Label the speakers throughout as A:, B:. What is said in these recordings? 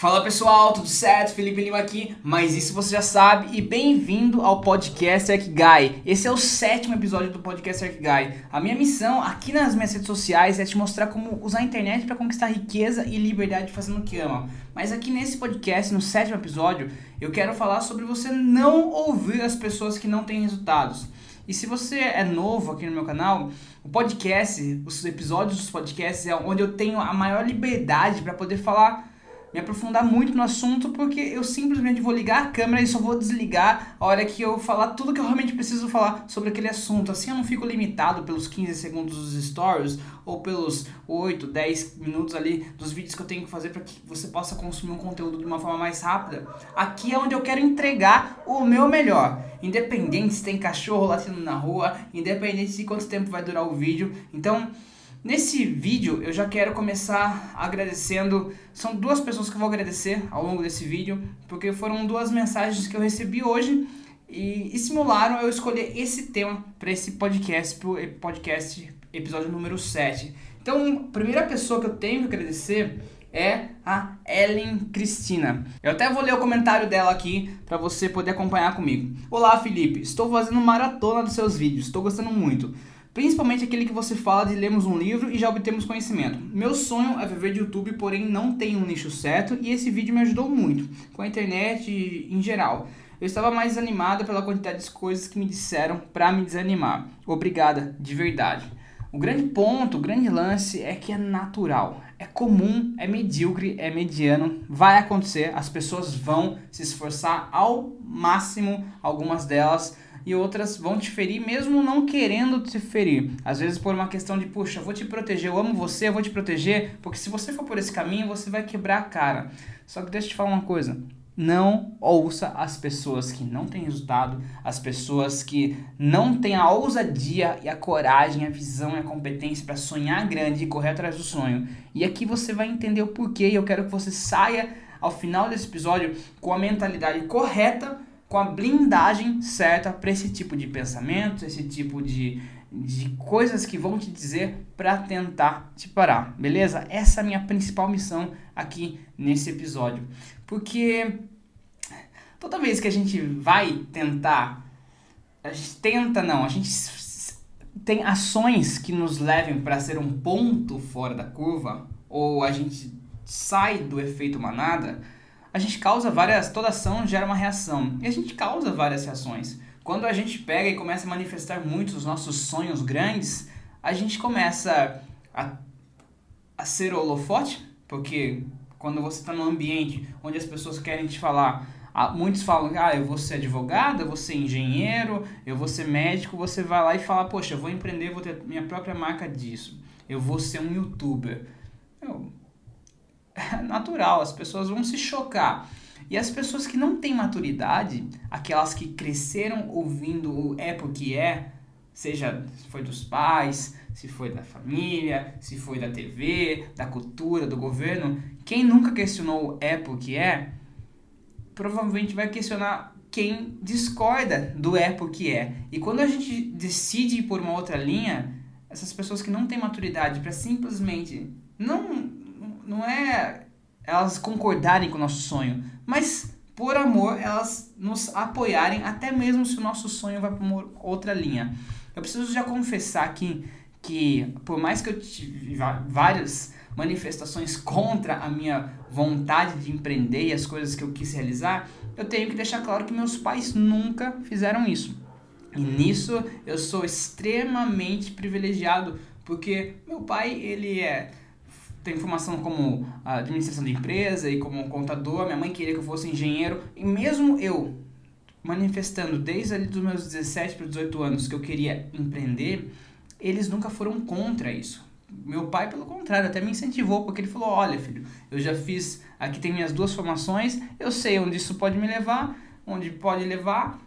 A: Fala pessoal, tudo certo? Felipe Lima aqui, mas isso você já sabe e bem-vindo ao podcast Guy. Esse é o sétimo episódio do podcast Guy. A minha missão aqui nas minhas redes sociais é te mostrar como usar a internet para conquistar riqueza e liberdade fazendo o que ama. Mas aqui nesse podcast, no sétimo episódio, eu quero falar sobre você não ouvir as pessoas que não têm resultados. E se você é novo aqui no meu canal, o podcast, os episódios dos podcasts é onde eu tenho a maior liberdade para poder falar me aprofundar muito no assunto, porque eu simplesmente vou ligar a câmera e só vou desligar a hora que eu falar tudo que eu realmente preciso falar sobre aquele assunto. Assim eu não fico limitado pelos 15 segundos dos stories ou pelos 8, 10 minutos ali dos vídeos que eu tenho que fazer para que você possa consumir um conteúdo de uma forma mais rápida. Aqui é onde eu quero entregar o meu melhor. Independente se tem cachorro latindo na rua, independente de quanto tempo vai durar o vídeo. Então, Nesse vídeo eu já quero começar agradecendo, são duas pessoas que eu vou agradecer ao longo desse vídeo, porque foram duas mensagens que eu recebi hoje e estimularam eu escolher esse tema para esse podcast, pro podcast episódio número 7. Então, a primeira pessoa que eu tenho que agradecer é a Ellen Cristina. Eu até vou ler o comentário dela aqui para você poder acompanhar comigo. Olá, Felipe. Estou fazendo maratona dos seus vídeos. Estou gostando muito. Principalmente aquele que você fala de lermos um livro e já obtemos conhecimento. Meu sonho é viver de YouTube, porém não tenho um nicho certo e esse vídeo me ajudou muito, com a internet em geral. Eu estava mais animada pela quantidade de coisas que me disseram para me desanimar. Obrigada, de verdade. O grande ponto, o grande lance é que é natural, é comum, é medíocre, é mediano, vai acontecer, as pessoas vão se esforçar ao máximo, algumas delas e outras vão te ferir mesmo não querendo te ferir. Às vezes por uma questão de, puxa, vou te proteger, eu amo você, eu vou te proteger, porque se você for por esse caminho, você vai quebrar a cara. Só que deixa eu te falar uma coisa, não ouça as pessoas que não têm resultado, as pessoas que não têm a ousadia e a coragem, a visão e a competência para sonhar grande e correr atrás do sonho. E aqui você vai entender o porquê e eu quero que você saia ao final desse episódio com a mentalidade correta com a blindagem certa para esse tipo de pensamento, esse tipo de, de coisas que vão te dizer para tentar te parar, beleza? Essa é a minha principal missão aqui nesse episódio. Porque toda vez que a gente vai tentar, a gente tenta não, a gente tem ações que nos levem para ser um ponto fora da curva, ou a gente sai do efeito manada, a gente causa várias. Toda ação gera uma reação. E a gente causa várias reações. Quando a gente pega e começa a manifestar muito os nossos sonhos grandes, a gente começa a, a ser holofote, porque quando você está num ambiente onde as pessoas querem te falar, muitos falam, ah, eu vou ser advogado, eu vou ser engenheiro, eu vou ser médico, você vai lá e fala, poxa, eu vou empreender, vou ter minha própria marca disso, eu vou ser um youtuber. Eu, natural, as pessoas vão se chocar. E as pessoas que não têm maturidade, aquelas que cresceram ouvindo o é porque é, seja se foi dos pais, se foi da família, se foi da TV, da cultura, do governo, quem nunca questionou o é porque é, provavelmente vai questionar quem discorda do é porque é. E quando a gente decide por uma outra linha, essas pessoas que não têm maturidade para simplesmente não não é elas concordarem com o nosso sonho, mas por amor elas nos apoiarem até mesmo se o nosso sonho vai para outra linha. Eu preciso já confessar aqui que por mais que eu tive várias manifestações contra a minha vontade de empreender e as coisas que eu quis realizar, eu tenho que deixar claro que meus pais nunca fizeram isso. E nisso eu sou extremamente privilegiado, porque meu pai, ele é tenho formação como administração de empresa e como contador. Minha mãe queria que eu fosse engenheiro. E mesmo eu manifestando desde ali dos meus 17 para 18 anos que eu queria empreender, eles nunca foram contra isso. Meu pai, pelo contrário, até me incentivou, porque ele falou: Olha, filho, eu já fiz, aqui tem minhas duas formações, eu sei onde isso pode me levar, onde pode levar,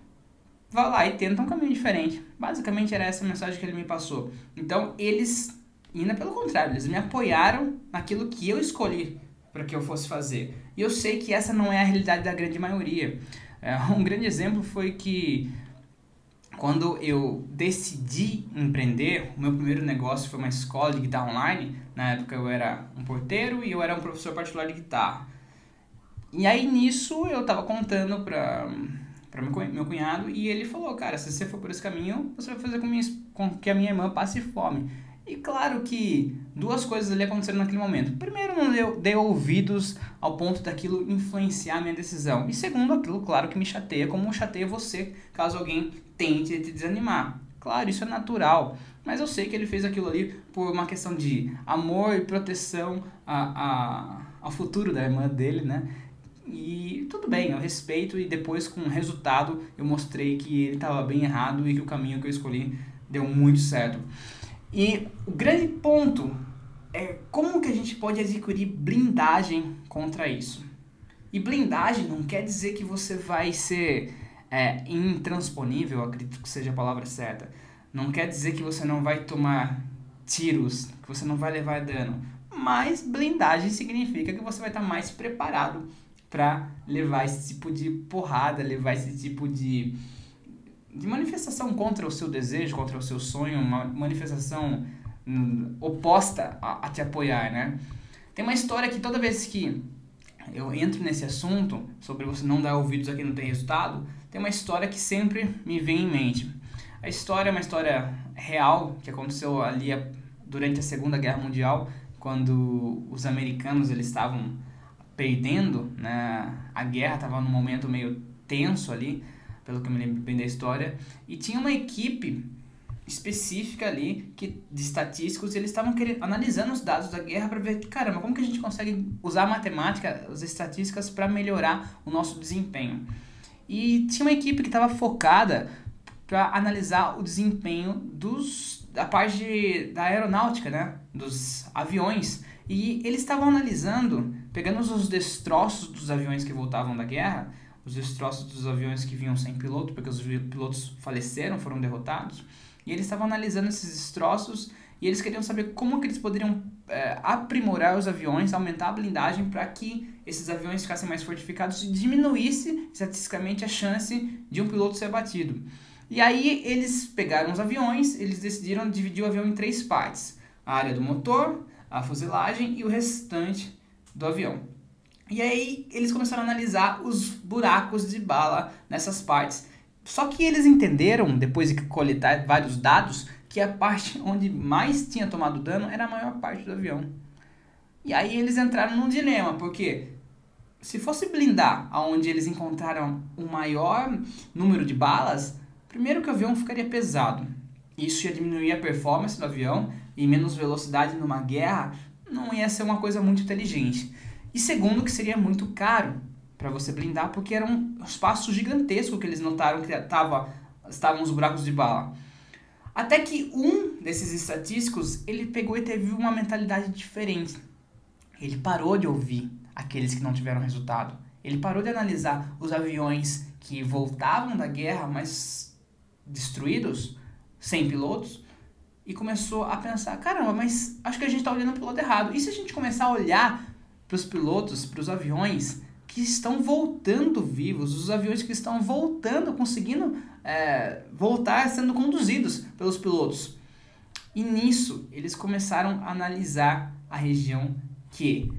A: vá lá e tenta um caminho diferente. Basicamente era essa a mensagem que ele me passou. Então, eles e ainda pelo contrário, eles me apoiaram naquilo que eu escolhi para que eu fosse fazer. E eu sei que essa não é a realidade da grande maioria. É, um grande exemplo foi que quando eu decidi empreender, o meu primeiro negócio foi uma escola de guitarra online. Na época eu era um porteiro e eu era um professor particular de guitarra. E aí nisso eu tava contando pra, pra meu cunhado e ele falou, cara, se você for por esse caminho, você vai fazer com, minha, com que a minha irmã passe fome. E claro que duas coisas ali aconteceram naquele momento. Primeiro, não deu, ouvidos ao ponto daquilo influenciar minha decisão. E segundo, aquilo, claro, que me chateia, como chateia você caso alguém tente te desanimar. Claro, isso é natural. Mas eu sei que ele fez aquilo ali por uma questão de amor e proteção a, a, ao futuro da irmã dele, né? E tudo bem, eu respeito e depois com o resultado eu mostrei que ele estava bem errado e que o caminho que eu escolhi deu muito certo. E o grande ponto é como que a gente pode adquirir blindagem contra isso. E blindagem não quer dizer que você vai ser é, intransponível, acredito que seja a palavra certa. Não quer dizer que você não vai tomar tiros, que você não vai levar dano. Mas blindagem significa que você vai estar mais preparado para levar esse tipo de porrada, levar esse tipo de de manifestação contra o seu desejo, contra o seu sonho, uma manifestação hum, oposta a, a, te apoiar, né? Tem uma história que toda vez que eu entro nesse assunto, sobre você não dar ouvidos a quem não tem resultado, tem uma história que sempre me vem em mente. A história é uma história real que aconteceu ali durante a Segunda Guerra Mundial, quando os americanos eles estavam perdendo, né? A guerra estava num momento meio tenso ali pelo que eu me lembro bem da história, e tinha uma equipe específica ali que de estatísticos eles estavam analisando os dados da guerra para ver caramba como que a gente consegue usar a matemática as estatísticas para melhorar o nosso desempenho? E tinha uma equipe que estava focada para analisar o desempenho dos da parte de, da aeronáutica né? Dos aviões. E eles estavam analisando pegando os destroços dos aviões que voltavam da guerra os destroços dos aviões que vinham sem piloto, porque os pilotos faleceram, foram derrotados. E eles estavam analisando esses destroços e eles queriam saber como que eles poderiam é, aprimorar os aviões, aumentar a blindagem para que esses aviões ficassem mais fortificados e diminuísse estatisticamente a chance de um piloto ser abatido. E aí eles pegaram os aviões, eles decidiram dividir o avião em três partes: a área do motor, a fuselagem e o restante do avião. E aí eles começaram a analisar os buracos de bala nessas partes. Só que eles entenderam, depois de coletar vários dados, que a parte onde mais tinha tomado dano era a maior parte do avião. E aí eles entraram num dilema, porque se fosse blindar aonde eles encontraram o maior número de balas, primeiro que o avião ficaria pesado. Isso ia diminuir a performance do avião e menos velocidade numa guerra não ia ser uma coisa muito inteligente. E segundo, que seria muito caro para você blindar, porque era um espaço gigantesco que eles notaram que tava, estavam os buracos de bala. Até que um desses estatísticos, ele pegou e teve uma mentalidade diferente. Ele parou de ouvir aqueles que não tiveram resultado. Ele parou de analisar os aviões que voltavam da guerra, mas destruídos, sem pilotos, e começou a pensar: caramba, mas acho que a gente está olhando pelo lado errado. E se a gente começar a olhar para os pilotos, para os aviões que estão voltando vivos, os aviões que estão voltando, conseguindo é, voltar sendo conduzidos pelos pilotos. E nisso eles começaram a analisar a região que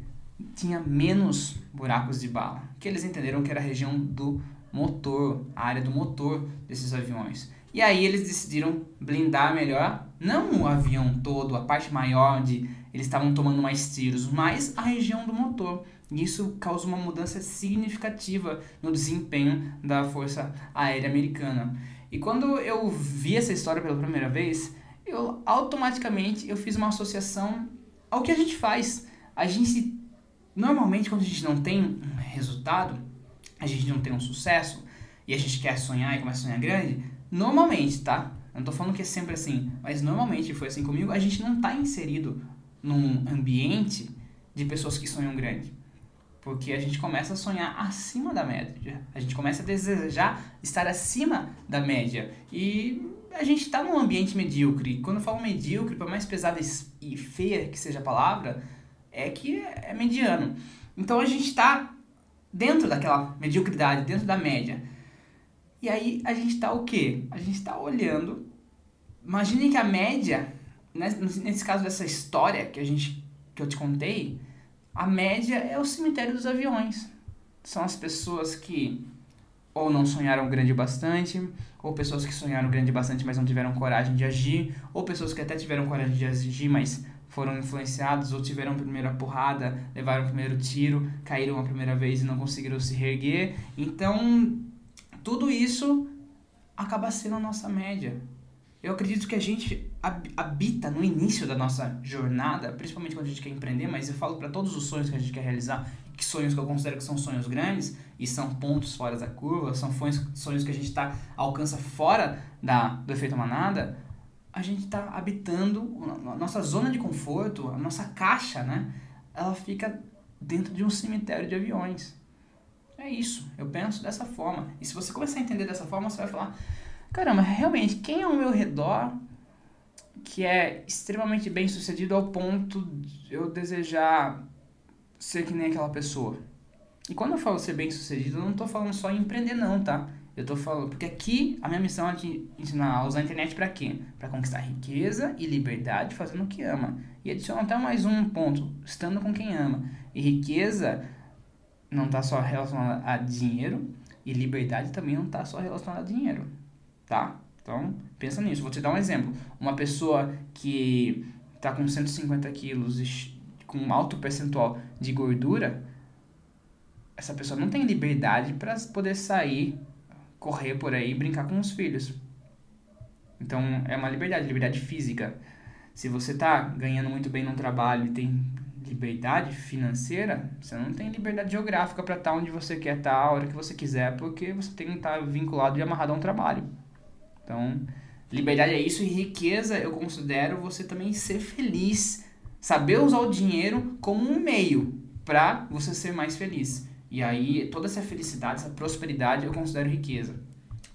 A: tinha menos buracos de bala, que eles entenderam que era a região do motor, a área do motor desses aviões. E aí eles decidiram blindar melhor, não o avião todo, a parte maior onde eles estavam tomando mais tiros, mas a região do motor. E isso causou uma mudança significativa no desempenho da Força Aérea Americana. E quando eu vi essa história pela primeira vez, eu automaticamente eu fiz uma associação ao que a gente faz. A gente normalmente quando a gente não tem um resultado, a gente não tem um sucesso e a gente quer sonhar e começa a sonhar grande, normalmente, tá? Eu não tô falando que é sempre assim, mas normalmente foi assim comigo, a gente não tá inserido num ambiente de pessoas que sonham grande. Porque a gente começa a sonhar acima da média. A gente começa a desejar estar acima da média. E a gente está num ambiente medíocre. Quando eu falo medíocre, por mais pesada e feia que seja a palavra, é que é mediano. Então a gente está dentro daquela mediocridade, dentro da média. E aí a gente está o quê? A gente está olhando. Imagine que a média nesse caso dessa história que a gente que eu te contei, a média é o cemitério dos aviões. são as pessoas que ou não sonharam grande bastante, ou pessoas que sonharam grande bastante, mas não tiveram coragem de agir, ou pessoas que até tiveram coragem de agir, mas foram influenciados, ou tiveram a primeira porrada, levaram o primeiro tiro, caíram a primeira vez e não conseguiram se reerguer. Então, tudo isso acaba sendo a nossa média. Eu acredito que a gente habita no início da nossa jornada, principalmente quando a gente quer empreender, mas eu falo para todos os sonhos que a gente quer realizar, que sonhos que eu considero que são sonhos grandes e são pontos fora da curva, são sonhos que a gente tá, alcança fora da, do efeito manada, a gente está habitando a nossa zona de conforto, a nossa caixa, né? Ela fica dentro de um cemitério de aviões. É isso, eu penso dessa forma. E se você começar a entender dessa forma, você vai falar: caramba, realmente, quem é ao meu redor que é extremamente bem sucedido ao ponto de eu desejar ser que nem aquela pessoa? E quando eu falo ser bem sucedido, eu não estou falando só em empreender, não, tá? Eu tô falando, porque aqui a minha missão é te ensinar a usar a internet para quê? Para conquistar riqueza e liberdade fazendo o que ama. E adiciono até mais um ponto, estando com quem ama. E riqueza não tá só relacionada a dinheiro e liberdade também não tá só relacionada a dinheiro, tá? Então, pensa nisso. Vou te dar um exemplo. Uma pessoa que tá com 150 quilos com um alto percentual de gordura, essa pessoa não tem liberdade para poder sair correr por aí e brincar com os filhos. Então é uma liberdade, liberdade física. Se você tá ganhando muito bem no trabalho e tem liberdade financeira, você não tem liberdade geográfica para estar tá onde você quer estar tá, a hora que você quiser, porque você tem que estar tá vinculado e amarrado a um trabalho. Então, liberdade é isso e riqueza eu considero você também ser feliz, saber usar o dinheiro como um meio para você ser mais feliz. E aí, toda essa felicidade, essa prosperidade, eu considero riqueza.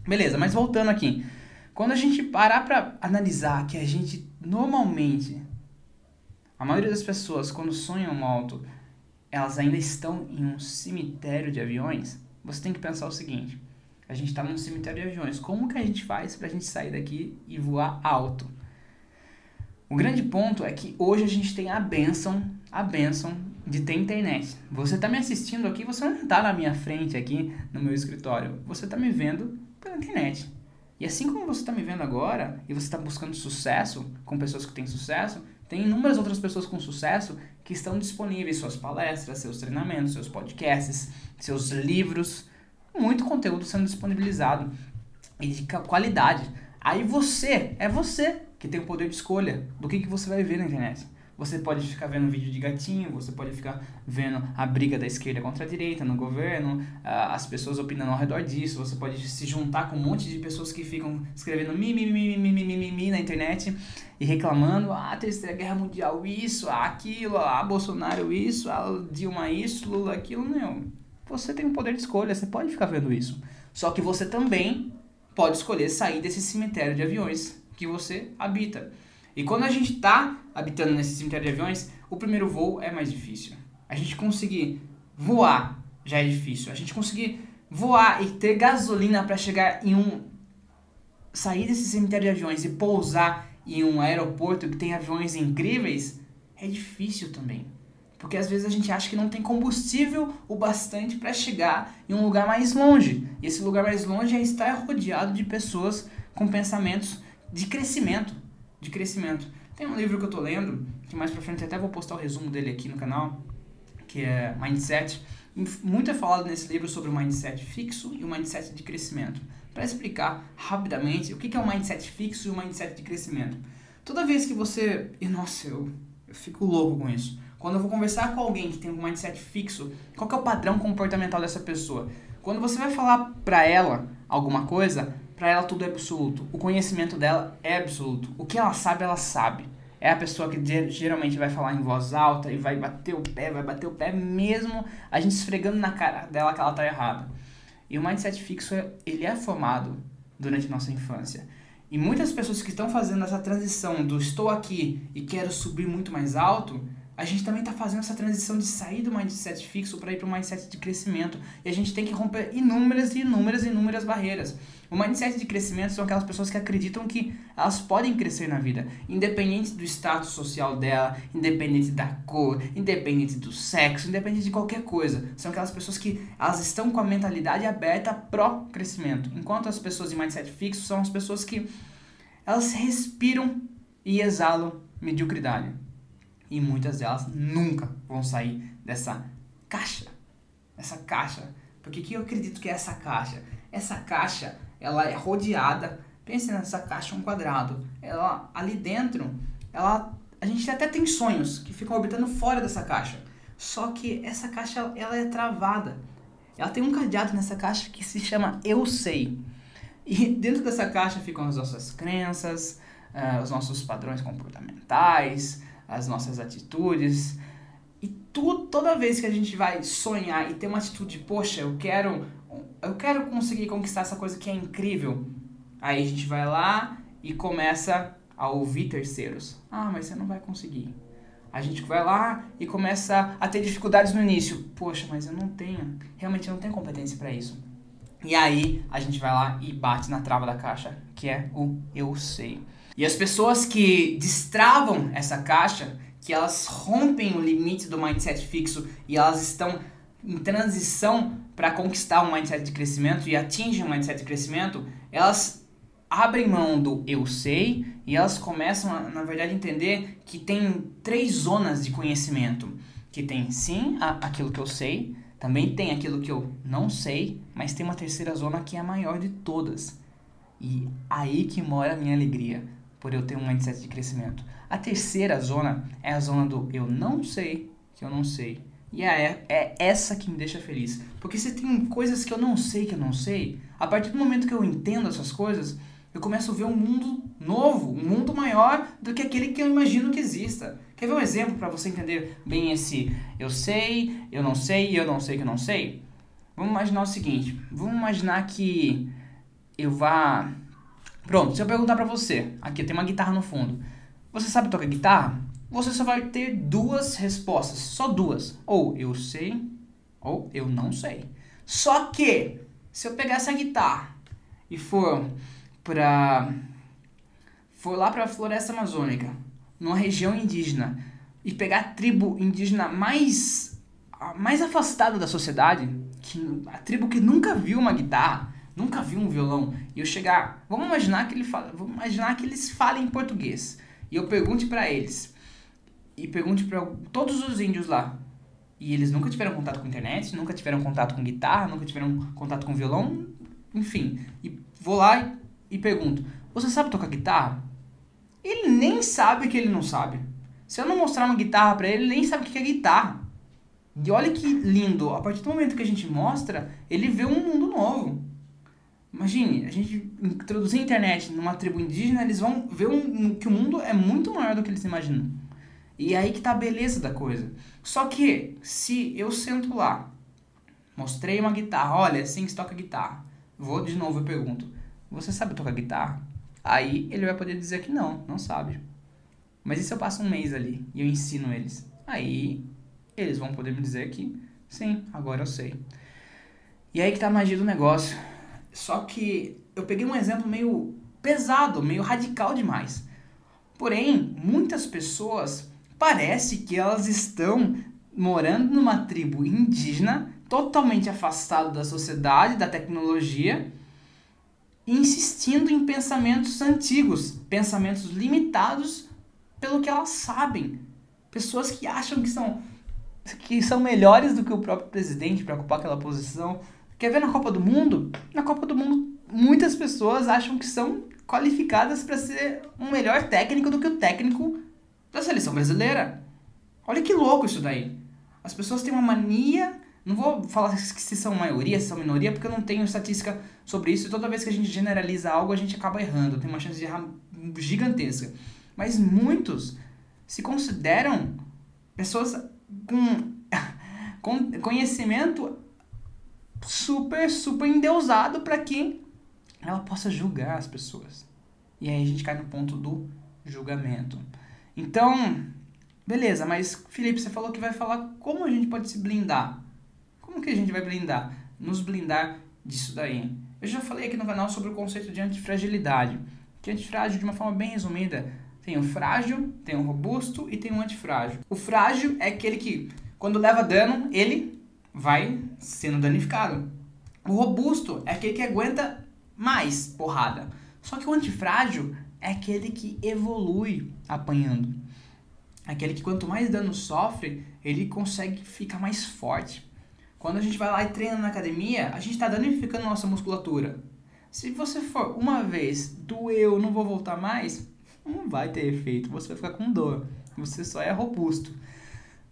A: Beleza, mas voltando aqui. Quando a gente parar para analisar que a gente normalmente, a maioria das pessoas, quando sonham alto, elas ainda estão em um cemitério de aviões, você tem que pensar o seguinte: a gente está num cemitério de aviões. Como que a gente faz para a gente sair daqui e voar alto? O grande ponto é que hoje a gente tem a benção, a benção de ter internet. Você está me assistindo aqui, você não está na minha frente aqui no meu escritório. Você está me vendo pela internet. E assim como você está me vendo agora e você está buscando sucesso com pessoas que têm sucesso, tem inúmeras outras pessoas com sucesso que estão disponíveis suas palestras, seus treinamentos, seus podcasts, seus livros, muito conteúdo sendo disponibilizado e de qualidade. Aí você, é você que tem o poder de escolha do que, que você vai ver na internet. Você pode ficar vendo vídeo de gatinho, você pode ficar vendo a briga da esquerda contra a direita no governo, as pessoas opinando ao redor disso, você pode se juntar com um monte de pessoas que ficam escrevendo mimimi mi, na internet e reclamando, ah, terceira guerra mundial isso, ah, aquilo, ah, Bolsonaro isso, ah, Dilma isso, Lula aquilo, não. Você tem o poder de escolha, você pode ficar vendo isso. Só que você também pode escolher sair desse cemitério de aviões que você habita. E quando a gente está habitando nesse cemitério de aviões, o primeiro voo é mais difícil. A gente conseguir voar já é difícil. A gente conseguir voar e ter gasolina para chegar em um sair desse cemitério de aviões e pousar em um aeroporto que tem aviões incríveis é difícil também. Porque às vezes a gente acha que não tem combustível o bastante para chegar em um lugar mais longe. E esse lugar mais longe é estar rodeado de pessoas com pensamentos de crescimento de crescimento. Tem um livro que eu tô lendo, que mais pra frente até vou postar o resumo dele aqui no canal, que é Mindset. Muito é falado nesse livro sobre o mindset fixo e o mindset de crescimento. Para explicar rapidamente o que é o mindset fixo e o mindset de crescimento. Toda vez que você. E nossa, eu, eu fico louco com isso. Quando eu vou conversar com alguém que tem um mindset fixo, qual é o padrão comportamental dessa pessoa? Quando você vai falar para ela alguma coisa, para ela tudo é absoluto. O conhecimento dela é absoluto. O que ela sabe, ela sabe. É a pessoa que geralmente vai falar em voz alta e vai bater o pé, vai bater o pé mesmo a gente esfregando na cara dela que ela tá errada. E o mindset fixo, ele é formado durante a nossa infância. E muitas pessoas que estão fazendo essa transição do estou aqui e quero subir muito mais alto, a gente também está fazendo essa transição de sair do mindset fixo para ir para o mindset de crescimento. E a gente tem que romper inúmeras e inúmeras e inúmeras barreiras. O mindset de crescimento são aquelas pessoas que acreditam que elas podem crescer na vida, independente do status social dela, independente da cor, independente do sexo, independente de qualquer coisa. São aquelas pessoas que elas estão com a mentalidade aberta pró crescimento. Enquanto as pessoas de mindset fixo são as pessoas que elas respiram e exalam mediocridade. E muitas delas nunca vão sair dessa caixa. Essa caixa. Porque que eu acredito que é essa caixa? Essa caixa, ela é rodeada. Pense nessa caixa um quadrado. Ela ali dentro, ela a gente até tem sonhos que ficam orbitando fora dessa caixa. Só que essa caixa ela é travada. Ela tem um cadeado nessa caixa que se chama eu sei. E dentro dessa caixa ficam as nossas crenças, uh, os nossos padrões comportamentais, as nossas atitudes. E tu, toda vez que a gente vai sonhar e ter uma atitude, poxa, eu quero, eu quero conseguir conquistar essa coisa que é incrível. Aí a gente vai lá e começa a ouvir terceiros. Ah, mas você não vai conseguir. A gente vai lá e começa a ter dificuldades no início. Poxa, mas eu não tenho, realmente eu não tenho competência para isso. E aí a gente vai lá e bate na trava da caixa, que é o eu sei. E as pessoas que destravam essa caixa, que elas rompem o limite do mindset fixo e elas estão em transição para conquistar um mindset de crescimento e atingem um mindset de crescimento, elas abrem mão do eu sei e elas começam a, na verdade, entender que tem três zonas de conhecimento. Que tem sim a, aquilo que eu sei, também tem aquilo que eu não sei, mas tem uma terceira zona que é a maior de todas. E aí que mora a minha alegria por eu ter um mindset de crescimento. A terceira zona é a zona do eu não sei que eu não sei. E é, é essa que me deixa feliz. Porque se tem coisas que eu não sei que eu não sei, a partir do momento que eu entendo essas coisas, eu começo a ver um mundo novo, um mundo maior do que aquele que eu imagino que exista. Quer ver um exemplo para você entender bem esse eu sei, eu não sei e eu não sei que eu não sei? Vamos imaginar o seguinte: vamos imaginar que eu vá Pronto, se eu perguntar pra você, aqui tem uma guitarra no fundo, você sabe tocar guitarra? Você só vai ter duas respostas, só duas. Ou eu sei, ou eu não sei. Só que, se eu pegar essa guitarra e for pra. for lá pra floresta amazônica, numa região indígena, e pegar a tribo indígena mais. mais afastada da sociedade, que, a tribo que nunca viu uma guitarra, nunca vi um violão, e eu chegar, vamos imaginar que ele fala, vamos imaginar que eles falem em português, e eu pergunte para eles, e pergunte para todos os índios lá, e eles nunca tiveram contato com internet, nunca tiveram contato com guitarra, nunca tiveram contato com violão, enfim, e vou lá e, e pergunto, você sabe tocar guitarra? Ele nem sabe que ele não sabe. Se eu não mostrar uma guitarra para ele, ele nem sabe o que é guitarra. E olha que lindo, a partir do momento que a gente mostra, ele vê um mundo novo. Imagine, a gente introduzir a internet numa tribo indígena, eles vão ver um, que o mundo é muito maior do que eles imaginam. E é aí que tá a beleza da coisa. Só que, se eu sento lá, mostrei uma guitarra, olha, assim que se toca guitarra. Vou de novo e pergunto, você sabe tocar guitarra? Aí ele vai poder dizer que não, não sabe. Mas e se eu passo um mês ali e eu ensino eles? Aí eles vão poder me dizer que sim, agora eu sei. E aí que tá a magia do negócio só que eu peguei um exemplo meio pesado, meio radical demais. Porém, muitas pessoas parece que elas estão morando numa tribo indígena, totalmente afastado da sociedade, da tecnologia, insistindo em pensamentos antigos, pensamentos limitados pelo que elas sabem. Pessoas que acham que são que são melhores do que o próprio presidente para ocupar aquela posição, Quer ver na Copa do Mundo? Na Copa do Mundo, muitas pessoas acham que são qualificadas para ser um melhor técnico do que o técnico da seleção brasileira. Olha que louco isso daí. As pessoas têm uma mania. Não vou falar se são maioria, se são minoria, porque eu não tenho estatística sobre isso. E toda vez que a gente generaliza algo, a gente acaba errando. Tem uma chance de errar gigantesca. Mas muitos se consideram pessoas com, com conhecimento super, super endeusado para que ela possa julgar as pessoas. E aí a gente cai no ponto do julgamento. Então, Beleza, mas Felipe, você falou que vai falar como a gente pode se blindar. Como que a gente vai blindar? Nos blindar disso daí. Eu já falei aqui no canal sobre o conceito de antifragilidade. Que antifrágil, de uma forma bem resumida, tem o frágil, tem o robusto e tem o antifrágil. O frágil é aquele que, quando leva dano, ele vai sendo danificado. O robusto é aquele que aguenta mais porrada. Só que o antifrágil é aquele que evolui apanhando. Aquele que quanto mais dano sofre, ele consegue ficar mais forte. Quando a gente vai lá e treina na academia, a gente está danificando nossa musculatura. Se você for uma vez, doeu, não vou voltar mais, não vai ter efeito. Você vai ficar com dor. Você só é robusto.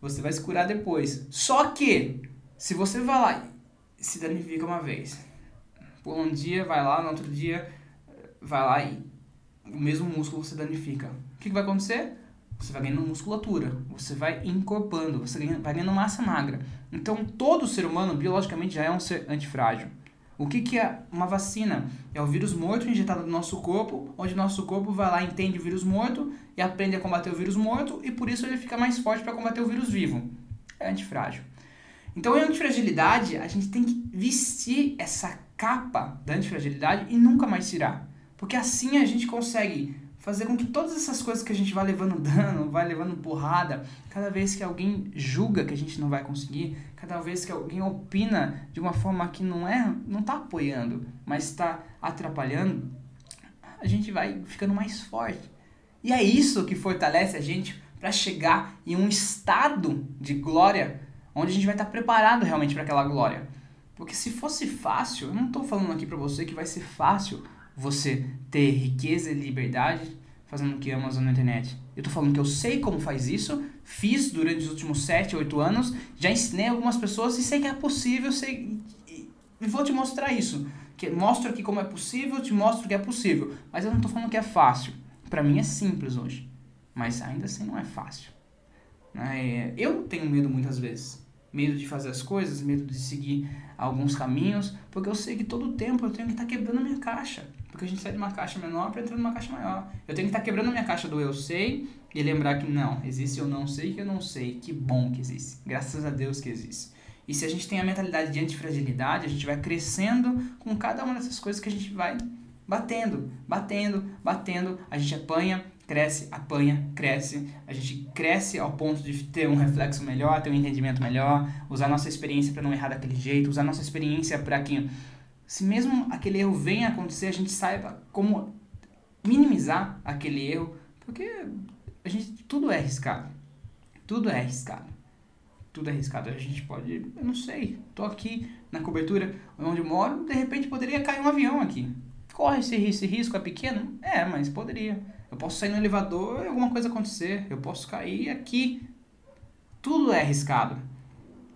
A: Você vai se curar depois. Só que, se você vai lá e se danifica uma vez, por um dia vai lá, no outro dia vai lá e o mesmo músculo você danifica. O que, que vai acontecer? Você vai ganhando musculatura, você vai encorpando, você vai ganhando massa magra. Então, todo ser humano, biologicamente, já é um ser antifrágil. O que, que é uma vacina? É o vírus morto injetado no nosso corpo, onde nosso corpo vai lá, entende o vírus morto e aprende a combater o vírus morto, e por isso ele fica mais forte para combater o vírus vivo. É antifrágil. Então, em antifragilidade, a gente tem que vestir essa capa da antifragilidade e nunca mais tirar. Porque assim a gente consegue fazer com que todas essas coisas que a gente vai levando dano, vai levando porrada, cada vez que alguém julga que a gente não vai conseguir, cada vez que alguém opina de uma forma que não é, não está apoiando, mas está atrapalhando, a gente vai ficando mais forte. E é isso que fortalece a gente para chegar em um estado de glória, onde a gente vai estar preparado realmente para aquela glória. Porque se fosse fácil, eu não estou falando aqui para você que vai ser fácil você ter riqueza e liberdade fazendo o que Amazon na internet. Eu tô falando que eu sei como faz isso, fiz durante os últimos 7, 8 anos, já ensinei algumas pessoas e sei que é possível, sei e, vou te mostrar isso. Que mostro aqui como é possível, te mostro que é possível, mas eu não tô falando que é fácil. Para mim é simples hoje, mas ainda assim não é fácil. É, eu tenho medo muitas vezes medo de fazer as coisas, medo de seguir alguns caminhos, porque eu sei que todo tempo eu tenho que estar tá quebrando a minha caixa. Porque a gente sai de uma caixa menor para entrar numa caixa maior. Eu tenho que estar tá quebrando a minha caixa do eu sei e lembrar que não, existe eu não sei que eu não sei. Que bom que existe. Graças a Deus que existe. E se a gente tem a mentalidade de antifragilidade, a gente vai crescendo com cada uma dessas coisas que a gente vai batendo, batendo, batendo, a gente apanha, cresce, apanha, cresce, a gente cresce ao ponto de ter um reflexo melhor, ter um entendimento melhor, usar nossa experiência para não errar daquele jeito, usar nossa experiência para que, se mesmo aquele erro venha a acontecer, a gente saiba como minimizar aquele erro, porque a gente tudo é arriscado, tudo é arriscado, tudo é arriscado. A gente pode, eu não sei, tô aqui na cobertura onde moro, de repente poderia cair um avião aqui. Corre esse, esse risco, é pequeno? É, mas poderia eu posso sair no elevador e alguma coisa acontecer. Eu posso cair aqui. Tudo é arriscado.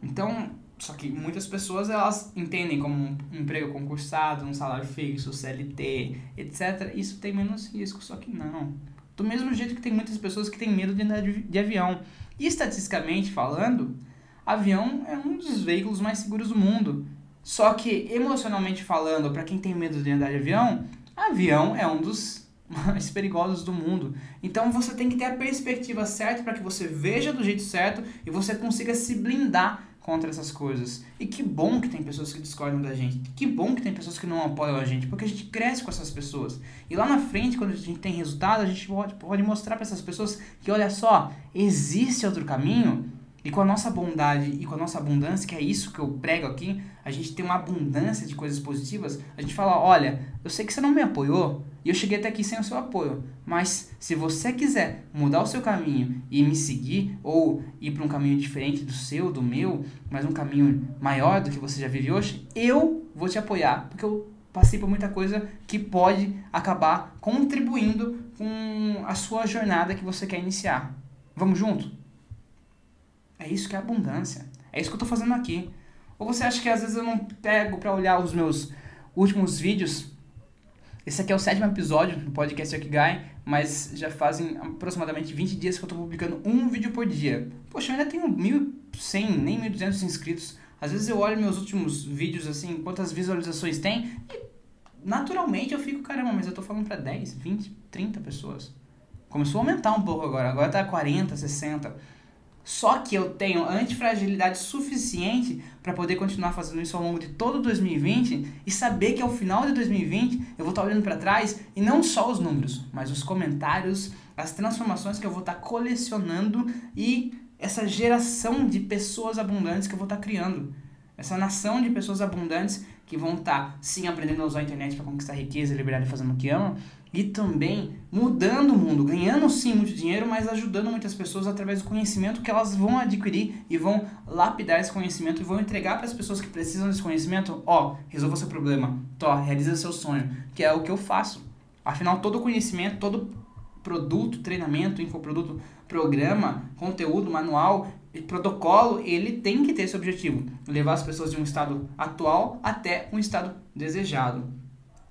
A: Então, só que muitas pessoas elas entendem como um emprego concursado, um salário fixo, CLT, etc. Isso tem menos risco, só que não. Do mesmo jeito que tem muitas pessoas que têm medo de andar de, avião. E estatisticamente falando, avião é um dos veículos mais seguros do mundo. Só que emocionalmente falando, para quem tem medo de andar de avião, avião é um dos mais perigosos do mundo. Então você tem que ter a perspectiva certa para que você veja do jeito certo e você consiga se blindar contra essas coisas. E que bom que tem pessoas que discordam da gente. Que bom que tem pessoas que não apoiam a gente, porque a gente cresce com essas pessoas. E lá na frente, quando a gente tem resultado, a gente pode, pode mostrar para essas pessoas que, olha só, existe outro caminho. E com a nossa bondade e com a nossa abundância, que é isso que eu prego aqui, a gente tem uma abundância de coisas positivas. A gente fala: olha, eu sei que você não me apoiou, e eu cheguei até aqui sem o seu apoio. Mas se você quiser mudar o seu caminho e me seguir, ou ir para um caminho diferente do seu, do meu, mas um caminho maior do que você já vive hoje, eu vou te apoiar. Porque eu passei por muita coisa que pode acabar contribuindo com a sua jornada que você quer iniciar. Vamos junto? É isso que é abundância. É isso que eu estou fazendo aqui. Ou você acha que às vezes eu não pego para olhar os meus últimos vídeos esse aqui é o sétimo episódio do podcast Guy, mas já fazem aproximadamente 20 dias que eu estou publicando um vídeo por dia. Poxa, eu ainda tenho 1.100, nem 1.200 inscritos. Às vezes eu olho meus últimos vídeos, assim, quantas visualizações tem, e naturalmente eu fico, caramba, mas eu estou falando para 10, 20, 30 pessoas. Começou a aumentar um pouco agora, agora tá 40, 60. Só que eu tenho antifragilidade suficiente para poder continuar fazendo isso ao longo de todo 2020 e saber que ao final de 2020 eu vou estar tá olhando para trás e não só os números, mas os comentários, as transformações que eu vou estar tá colecionando e essa geração de pessoas abundantes que eu vou estar tá criando. Essa nação de pessoas abundantes que vão estar, sim, aprendendo a usar a internet para conquistar riqueza e liberdade fazendo o que amam, e também mudando o mundo, ganhando sim muito dinheiro, mas ajudando muitas pessoas através do conhecimento que elas vão adquirir e vão lapidar esse conhecimento e vão entregar para as pessoas que precisam desse conhecimento, ó, resolva seu problema, tó, realiza seu sonho, que é o que eu faço. Afinal, todo conhecimento, todo produto, treinamento, infoproduto, programa, conteúdo, manual, protocolo, ele tem que ter esse objetivo, levar as pessoas de um estado atual até um estado desejado.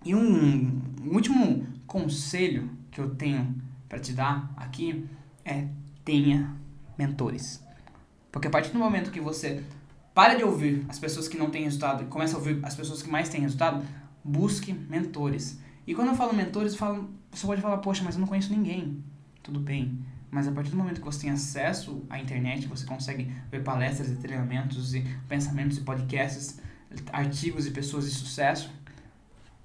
A: E um, um último conselho que eu tenho para te dar aqui é tenha mentores. Porque a partir do momento que você para de ouvir as pessoas que não têm resultado e começa a ouvir as pessoas que mais têm resultado, busque mentores. E quando eu falo mentores, eu falo, você pode falar, poxa, mas eu não conheço ninguém. Tudo bem. Mas a partir do momento que você tem acesso à internet, você consegue ver palestras e treinamentos e pensamentos e podcasts, artigos e pessoas de sucesso,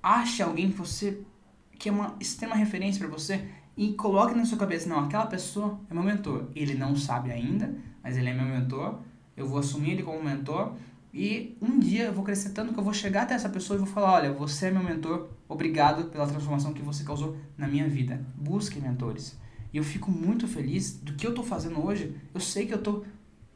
A: ache alguém que você que é uma extrema referência para você e coloque na sua cabeça, não, aquela pessoa é meu mentor. Ele não sabe ainda, mas ele é meu mentor. Eu vou assumir ele como mentor e um dia eu vou crescer tanto que eu vou chegar até essa pessoa e vou falar, olha, você é meu mentor, obrigado pela transformação que você causou na minha vida. Busque mentores. E eu fico muito feliz do que eu estou fazendo hoje. Eu sei que eu estou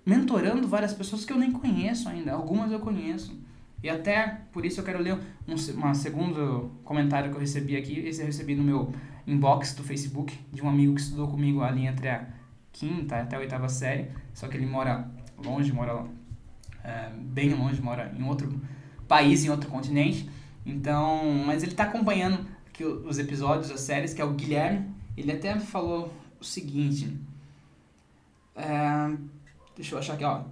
A: mentorando várias pessoas que eu nem conheço ainda. Algumas eu conheço. E até por isso eu quero ler um, segundo comentário que eu recebi aqui. Esse eu recebi no meu inbox do Facebook de um amigo que estudou comigo ali entre a quinta até a oitava série. Só que ele mora longe, mora é, bem longe, mora em outro país, em outro continente. Então, mas ele está acompanhando os episódios, as séries, que é o Guilherme. Ele até falou o seguinte. É, deixa eu achar aqui, ó.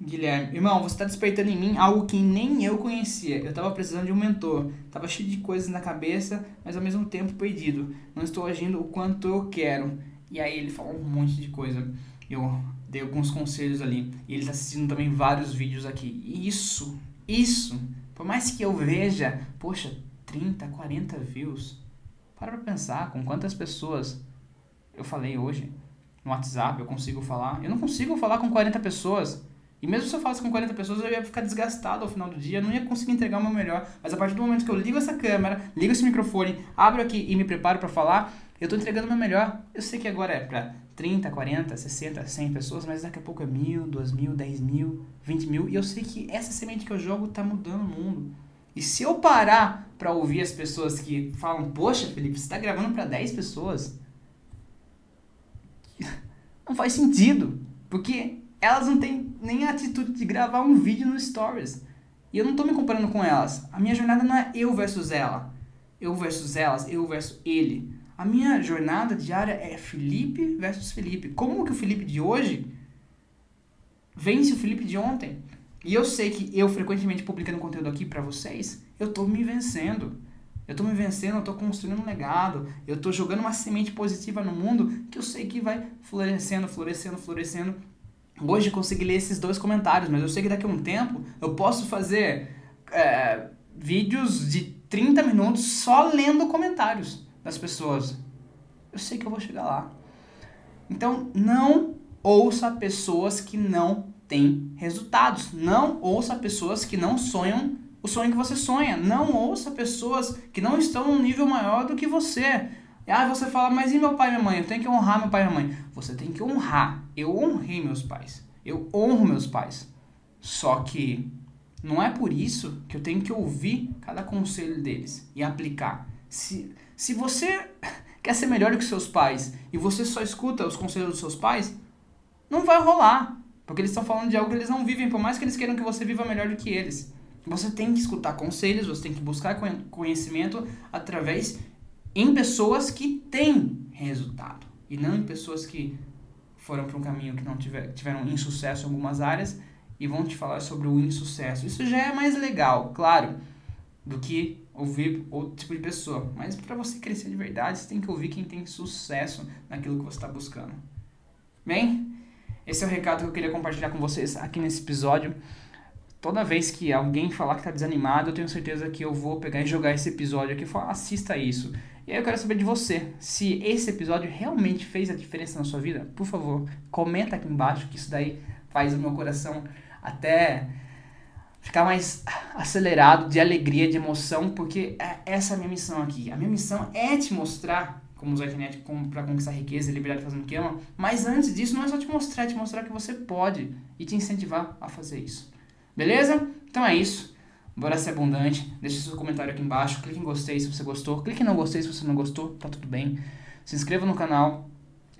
A: Guilherme, irmão, você está despertando em mim algo que nem eu conhecia. Eu estava precisando de um mentor. Tava cheio de coisas na cabeça, mas ao mesmo tempo perdido. Não estou agindo o quanto eu quero. E aí ele falou um monte de coisa. Eu dei alguns conselhos ali. E ele está assistindo também vários vídeos aqui. Isso, isso, por mais que eu veja, poxa, 30, 40 views. Para pra pensar com quantas pessoas eu falei hoje no WhatsApp, eu consigo falar. Eu não consigo falar com 40 pessoas. E mesmo se eu falasse com 40 pessoas, eu ia ficar desgastado ao final do dia, não ia conseguir entregar o meu melhor. Mas a partir do momento que eu ligo essa câmera, ligo esse microfone, abro aqui e me preparo para falar, eu estou entregando o meu melhor. Eu sei que agora é para 30, 40, 60, 100 pessoas, mas daqui a pouco é mil, duas mil, dez mil, vinte mil. E eu sei que essa semente que eu jogo está mudando o mundo. E se eu parar para ouvir as pessoas que falam, poxa, Felipe, você está gravando para 10 pessoas, não faz sentido. Porque elas não têm nem a atitude de gravar um vídeo no Stories. E eu não estou me comparando com elas. A minha jornada não é eu versus ela. Eu versus elas, eu versus ele. A minha jornada diária é Felipe versus Felipe. Como que o Felipe de hoje vence o Felipe de ontem? E eu sei que eu frequentemente publicando conteúdo aqui para vocês, eu estou me vencendo. Eu estou me vencendo, eu estou construindo um legado, eu estou jogando uma semente positiva no mundo que eu sei que vai florescendo, florescendo, florescendo hoje consegui ler esses dois comentários, mas eu sei que daqui a um tempo eu posso fazer é, vídeos de 30 minutos só lendo comentários das pessoas. Eu sei que eu vou chegar lá. Então, não ouça pessoas que não têm resultados. Não ouça pessoas que não sonham o sonho que você sonha. Não ouça pessoas que não estão num nível maior do que você. Ah, você fala, mas e meu pai e minha mãe? Eu tenho que honrar meu pai e minha mãe. Você tem que honrar. Eu honrei meus pais. Eu honro meus pais. Só que não é por isso que eu tenho que ouvir cada conselho deles e aplicar. Se, se você quer ser melhor do que seus pais e você só escuta os conselhos dos seus pais, não vai rolar. Porque eles estão falando de algo que eles não vivem, por mais que eles queiram que você viva melhor do que eles. Você tem que escutar conselhos, você tem que buscar conhecimento através em pessoas que têm resultado e não em pessoas que foram para um caminho que não tiver, tiveram insucesso em algumas áreas e vão te falar sobre o insucesso. Isso já é mais legal, claro, do que ouvir outro tipo de pessoa. Mas para você crescer de verdade, você tem que ouvir quem tem sucesso naquilo que você está buscando. Bem, esse é o recado que eu queria compartilhar com vocês aqui nesse episódio. Toda vez que alguém falar que está desanimado, eu tenho certeza que eu vou pegar e jogar esse episódio aqui e falar, assista isso. E aí eu quero saber de você, se esse episódio realmente fez a diferença na sua vida, por favor, comenta aqui embaixo que isso daí faz o meu coração até ficar mais acelerado de alegria, de emoção, porque é essa é a minha missão aqui. A minha missão é te mostrar como usar a internet para conquistar riqueza e liberdade fazendo o que ama, mas antes disso não é só te mostrar, é te mostrar que você pode e te incentivar a fazer isso. Beleza? Então é isso. Bora ser abundante. Deixe seu comentário aqui embaixo. Clique em gostei se você gostou. Clique em não gostei se você não gostou. Tá tudo bem. Se inscreva no canal.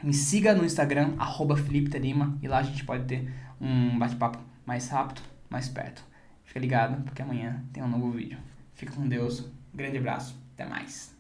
A: Me siga no Instagram, arroba Felipe Terima. E lá a gente pode ter um bate-papo mais rápido, mais perto. Fica ligado, porque amanhã tem um novo vídeo. Fica com Deus. Grande abraço. Até mais.